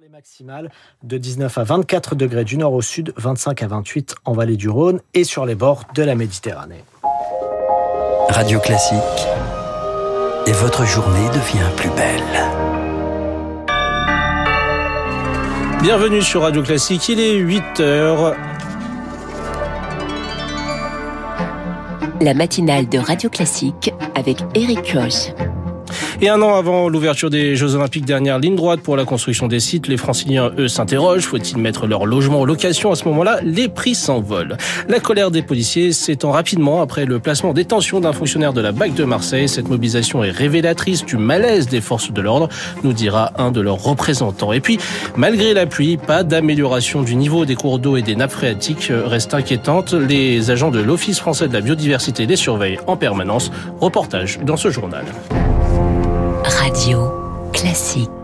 Les maximales de 19 à 24 degrés du nord au sud, 25 à 28 en vallée du Rhône et sur les bords de la Méditerranée. Radio Classique. Et votre journée devient plus belle. Bienvenue sur Radio Classique, il est 8 heures. La matinale de Radio Classique avec Eric Koch. Et un an avant l'ouverture des Jeux Olympiques, dernière ligne droite pour la construction des sites, les franciliens, eux, s'interrogent. Faut-il mettre leur logement en location À ce moment-là, les prix s'envolent. La colère des policiers s'étend rapidement après le placement des tensions d'un fonctionnaire de la BAC de Marseille. Cette mobilisation est révélatrice du malaise des forces de l'ordre, nous dira un de leurs représentants. Et puis, malgré la pluie, pas d'amélioration du niveau des cours d'eau et des nappes phréatiques reste inquiétante. Les agents de l'Office français de la biodiversité les surveillent en permanence. Reportage dans ce journal. Radio Classique.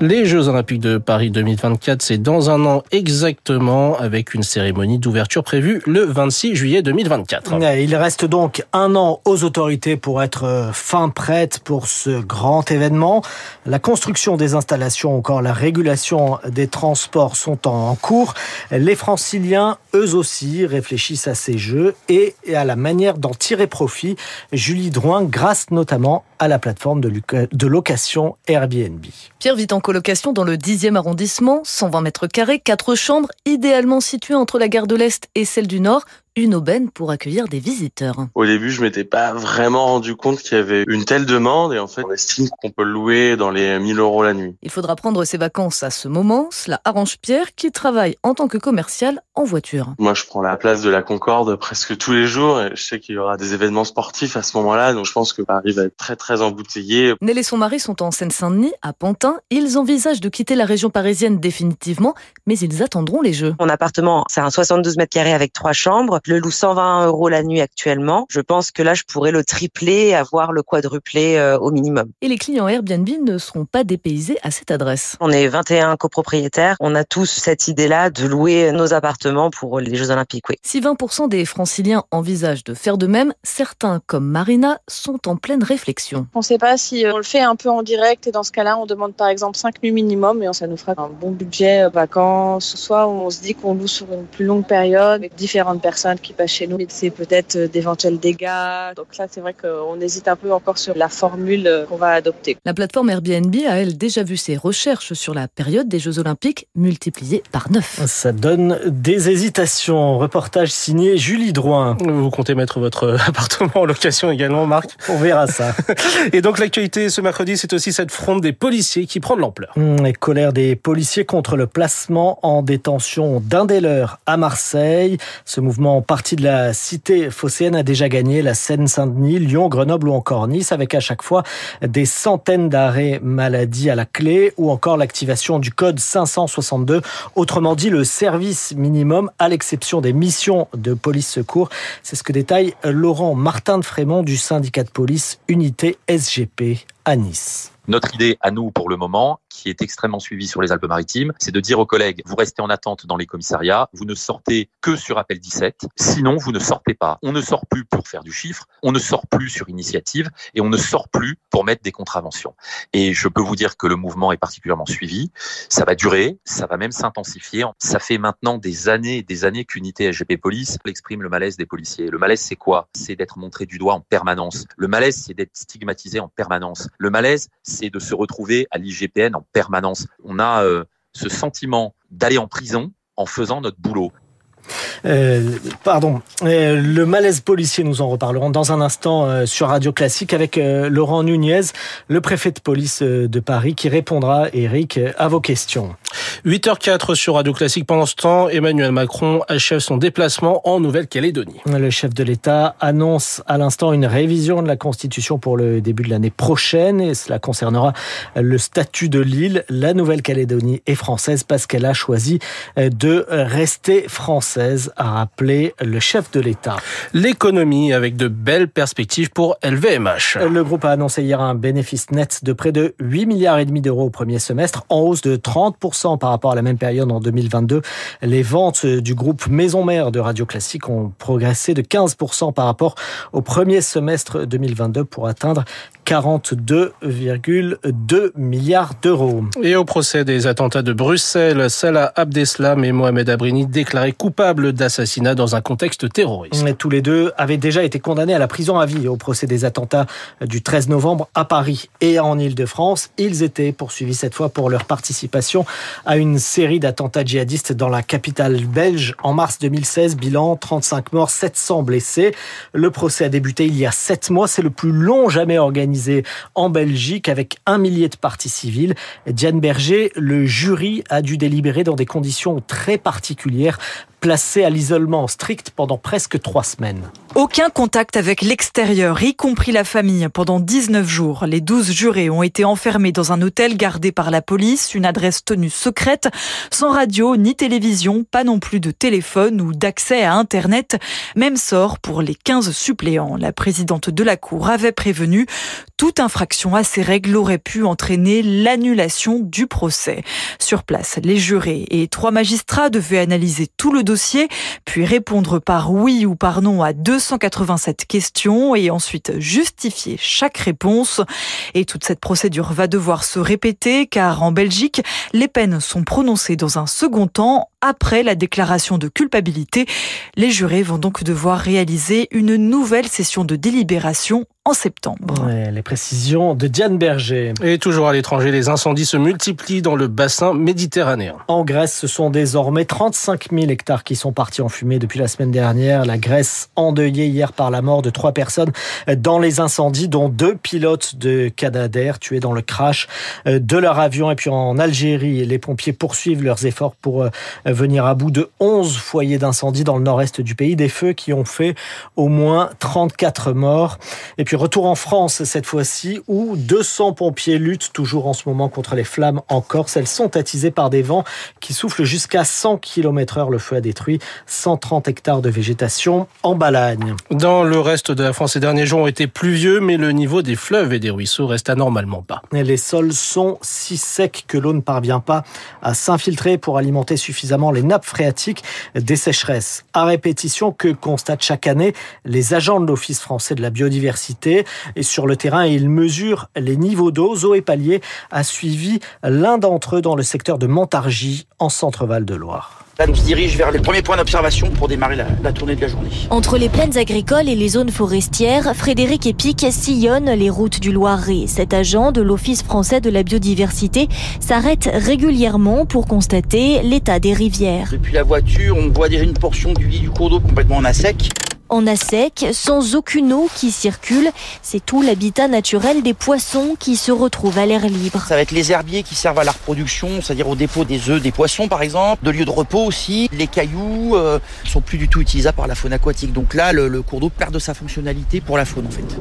Les Jeux Olympiques de Paris 2024, c'est dans un an exactement, avec une cérémonie d'ouverture prévue le 26 juillet 2024. Il reste donc un an aux autorités pour être euh, fin prête pour ce grand événement. La construction des installations, encore la régulation des transports sont en cours. Les franciliens, eux aussi, réfléchissent à ces Jeux et à la manière d'en tirer profit. Julie Drouin, grâce notamment à la plateforme de location Airbnb. Pierre colocation dans le 10e arrondissement, 120 mètres carrés, 4 chambres, idéalement situées entre la gare de l'Est et celle du Nord une aubaine pour accueillir des visiteurs. Au début, je m'étais pas vraiment rendu compte qu'il y avait une telle demande et en fait, on estime qu'on peut le louer dans les 1000 euros la nuit. Il faudra prendre ses vacances à ce moment. Cela arrange Pierre qui travaille en tant que commercial en voiture. Moi, je prends la place de la Concorde presque tous les jours et je sais qu'il y aura des événements sportifs à ce moment-là, donc je pense que Paris va être très très embouteillé. Nel et son mari sont en Seine-Saint-Denis, à Pantin. Ils envisagent de quitter la région parisienne définitivement, mais ils attendront les Jeux. Mon appartement, c'est un 72 mètres carrés avec trois chambres le loue 120 euros la nuit actuellement. Je pense que là, je pourrais le tripler, avoir le quadruplé euh, au minimum. Et les clients Airbnb ne seront pas dépaysés à cette adresse. On est 21 copropriétaires. On a tous cette idée-là de louer nos appartements pour les Jeux Olympiques. Oui. Si 20% des franciliens envisagent de faire de même, certains, comme Marina, sont en pleine réflexion. On ne sait pas si on le fait un peu en direct et dans ce cas-là, on demande par exemple 5 nuits minimum et ça nous fera un bon budget euh, vacances. Soit on se dit qu'on loue sur une plus longue période avec différentes personnes qui passent chez nous, mais c'est peut-être euh, d'éventuels dégâts. Donc là, c'est vrai qu'on hésite un peu encore sur la formule euh, qu'on va adopter. La plateforme Airbnb a, elle, déjà vu ses recherches sur la période des Jeux Olympiques multipliées par 9. Ça donne des hésitations. Reportage signé Julie Drouin. Vous comptez mettre votre appartement en location également, Marc? On verra ça. Et donc l'actualité ce mercredi, c'est aussi cette fronde des policiers qui prend de l'ampleur. Mmh, et colère des policiers contre le placement en détention d'un des leurs à Marseille. Ce mouvement parti de la cité phocéenne a déjà gagné la Seine-Saint-Denis, Lyon, Grenoble ou encore Nice, avec à chaque fois des centaines d'arrêts maladie à la clé ou encore l'activation du code 562, autrement dit le service minimum à l'exception des missions de police secours. C'est ce que détaille Laurent Martin de Frémont du syndicat de police Unité SGP Notre idée à nous pour le moment, qui est extrêmement suivie sur les Alpes-Maritimes, c'est de dire aux collègues, vous restez en attente dans les commissariats, vous ne sortez que sur appel 17, sinon vous ne sortez pas. On ne sort plus pour faire du chiffre, on ne sort plus sur initiative et on ne sort plus pour mettre des contraventions. Et je peux vous dire que le mouvement est particulièrement suivi, ça va durer, ça va même s'intensifier. Ça fait maintenant des années et des années qu'Unité SGP Police exprime le malaise des policiers. Le malaise c'est quoi? C'est d'être montré du doigt en permanence. Le malaise c'est d'être stigmatisé en permanence. Le malaise c'est de se retrouver à l'IGPN en permanence. On a euh, ce sentiment d'aller en prison en faisant notre boulot. Euh, pardon, euh, le malaise policier, nous en reparlerons dans un instant euh, sur Radio Classique avec Laurent Nunez, le préfet de police de Paris, qui répondra, Eric, à vos questions. 8h04 sur Radio Classique. Pendant ce temps, Emmanuel Macron achève son déplacement en Nouvelle-Calédonie. Le chef de l'État annonce à l'instant une révision de la Constitution pour le début de l'année prochaine et cela concernera le statut de l'île. La Nouvelle-Calédonie est française parce qu'elle a choisi de rester française, a rappelé le chef de l'État. L'économie avec de belles perspectives pour LVMH. Le groupe a annoncé hier un bénéfice net de près de 8 milliards et demi d'euros au premier semestre, en hausse de 30% par rapport à la même période en 2022. Les ventes du groupe Maison Mère de Radio Classique ont progressé de 15% par rapport au premier semestre 2022 pour atteindre 42,2 milliards d'euros. Et au procès des attentats de Bruxelles, Salah Abdeslam et Mohamed Abrini déclarés coupables d'assassinat dans un contexte terroriste. Tous les deux avaient déjà été condamnés à la prison à vie au procès des attentats du 13 novembre à Paris et en Ile-de-France. Ils étaient poursuivis cette fois pour leur participation à une série d'attentats djihadistes dans la capitale belge en mars 2016. Bilan 35 morts, 700 blessés. Le procès a débuté il y a sept mois. C'est le plus long jamais organisé en Belgique avec un millier de parties civiles. Diane Berger, le jury a dû délibérer dans des conditions très particulières placé à l'isolement strict pendant presque trois semaines. Aucun contact avec l'extérieur, y compris la famille, pendant 19 jours. Les 12 jurés ont été enfermés dans un hôtel gardé par la police, une adresse tenue secrète, sans radio ni télévision, pas non plus de téléphone ou d'accès à Internet. Même sort pour les 15 suppléants. La présidente de la Cour avait prévenu toute infraction à ces règles aurait pu entraîner l'annulation du procès. Sur place, les jurés et trois magistrats devaient analyser tout le dossier, puis répondre par oui ou par non à 287 questions et ensuite justifier chaque réponse. Et toute cette procédure va devoir se répéter car en Belgique, les peines sont prononcées dans un second temps après la déclaration de culpabilité. Les jurés vont donc devoir réaliser une nouvelle session de délibération en septembre. les précisions de Diane Berger. Et toujours à l'étranger, les incendies se multiplient dans le bassin méditerranéen. En Grèce, ce sont désormais 35 000 hectares qui sont partis en fumée depuis la semaine dernière. La Grèce endeuillée hier par la mort de trois personnes dans les incendies, dont deux pilotes de Canadair tués dans le crash de leur avion. Et puis en Algérie, les pompiers poursuivent leurs efforts pour euh, venir à bout de 11 foyers d'incendie dans le nord-est du pays. Des feux qui ont fait au moins 34 morts. Et puis retour en France cette fois-ci où 200 pompiers luttent toujours en ce moment contre les flammes en Corse. Elles sont attisées par des vents qui soufflent jusqu'à 100 km heure. Le feu a détruit 130 hectares de végétation en Balagne. Dans le reste de la France, ces derniers jours ont été pluvieux, mais le niveau des fleuves et des ruisseaux reste anormalement bas. Les sols sont si secs que l'eau ne parvient pas à s'infiltrer pour alimenter suffisamment les nappes phréatiques des sécheresses. À répétition que constatent chaque année les agents de l'Office français de la biodiversité. Et sur le terrain, ils mesurent les niveaux d'eau. Zoé Pallier a suivi l'un d'entre eux dans le secteur de Montargis, en centre-val de Loire. Là, on se dirige vers les premiers points d'observation pour démarrer la, la, tournée de la journée. Entre les plaines agricoles et les zones forestières, Frédéric Epic sillonne les routes du Loiret. Cet agent de l'Office français de la biodiversité s'arrête régulièrement pour constater l'état des rivières. Depuis la voiture, on voit déjà une portion du lit du cours d'eau complètement en à sec en a sec, sans aucune eau qui circule. C'est tout l'habitat naturel des poissons qui se retrouvent à l'air libre. Ça va être les herbiers qui servent à la reproduction, c'est-à-dire au dépôt des œufs des poissons par exemple, de lieux de repos aussi. Les cailloux euh, sont plus du tout utilisables par la faune aquatique. Donc là, le cours d'eau perd de sa fonctionnalité pour la faune en fait.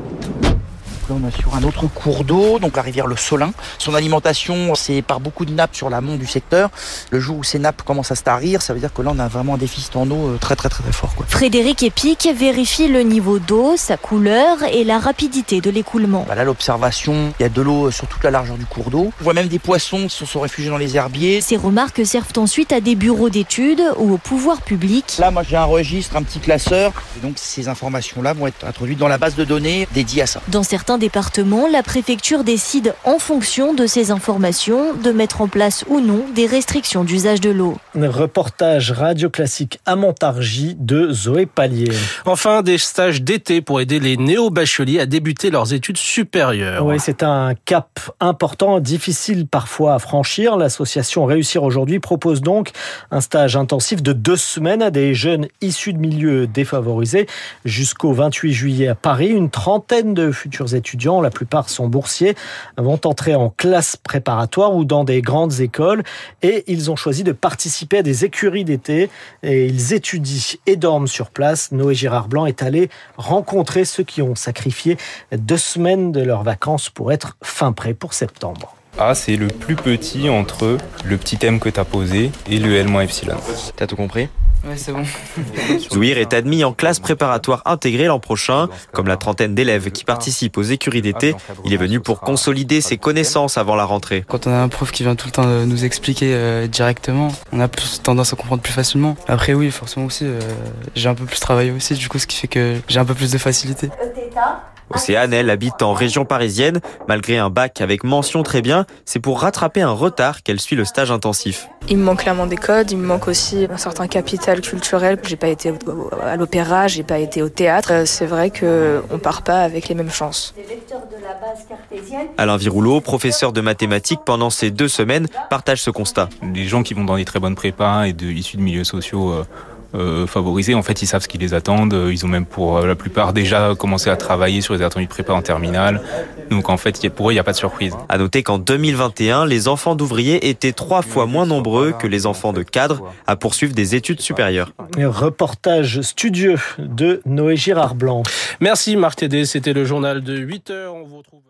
Là, on est sur un autre cours d'eau, donc la rivière Le Solin. Son alimentation, c'est par beaucoup de nappes sur l'amont du secteur. Le jour où ces nappes commencent à se tarir, ça veut dire que là, on a vraiment un déficit en eau très très très très fort. Quoi. Frédéric Epic vérifie le niveau d'eau, sa couleur et la rapidité de l'écoulement. Bah là, l'observation, il y a de l'eau sur toute la largeur du cours d'eau. On voit même des poissons qui sont, sont réfugiés dans les herbiers. Ces remarques servent ensuite à des bureaux d'études ou au pouvoir public. Là, moi, j'ai un registre, un petit classeur. Et donc, ces informations-là vont être introduites dans la base de données dédiée à ça. Dans certains départements, la préfecture décide, en fonction de ces informations, de mettre en place ou non des restrictions d'usage de l'eau. Reportage radio classique à Montargis de Zoé Pallier. Enfin, des stages d'été pour aider les néo-bacheliers à débuter leurs études supérieures. Oui, c'est un cap important, difficile parfois à franchir. L'association Réussir aujourd'hui propose donc un stage intensif de deux semaines à des jeunes issus de milieux défavorisés jusqu'au 28 juillet à Paris. Une trentaine de futurs étudiants, la plupart sont boursiers, vont entrer en classe préparatoire ou dans des grandes écoles et ils ont choisi de participer à des écuries d'été et ils étudient et dorment sur place. Noé Girard Blanc est allé rencontrer ceux qui ont sacrifié deux semaines de leurs vacances pour être fin prêts pour septembre. A, c'est le plus petit entre le petit thème que tu as posé et le L epsilon. T'as tout compris? Ouais, c'est bon. Zouir est admis en classe préparatoire intégrée l'an prochain. Comme la trentaine d'élèves qui participent aux écuries d'été, il est venu pour consolider ses connaissances avant la rentrée. Quand on a un prof qui vient tout le temps nous expliquer euh, directement, on a plus tendance à comprendre plus facilement. Après, oui, forcément aussi, euh, j'ai un peu plus travaillé aussi, du coup, ce qui fait que j'ai un peu plus de facilité. Océane, elle, habite en région parisienne. Malgré un bac avec mention très bien, c'est pour rattraper un retard qu'elle suit le stage intensif. Il me manque clairement des codes, il me manque aussi un certain capital culturel. J'ai pas été à l'opéra, j'ai pas été au théâtre. Euh, c'est vrai que on part pas avec les mêmes chances. Alain Virouleau, professeur de mathématiques pendant ces deux semaines, partage ce constat. Les gens qui vont dans des très bonnes prépas et de, issus de milieux sociaux euh, euh, favorisés. En fait, ils savent ce qui les attendent. Ils ont même pour la plupart déjà commencé à travailler sur les attendues de prépa en terminale. Donc en fait, pour eux, il n'y a pas de surprise. À noter qu'en 2021, les enfants d'ouvriers étaient trois fois moins nombreux que les enfants de cadres à poursuivre des études supérieures. Reportage studieux de Noé Girard Blanc. Merci Marc Tédé, c'était le journal de 8 heures. On vous retrouve...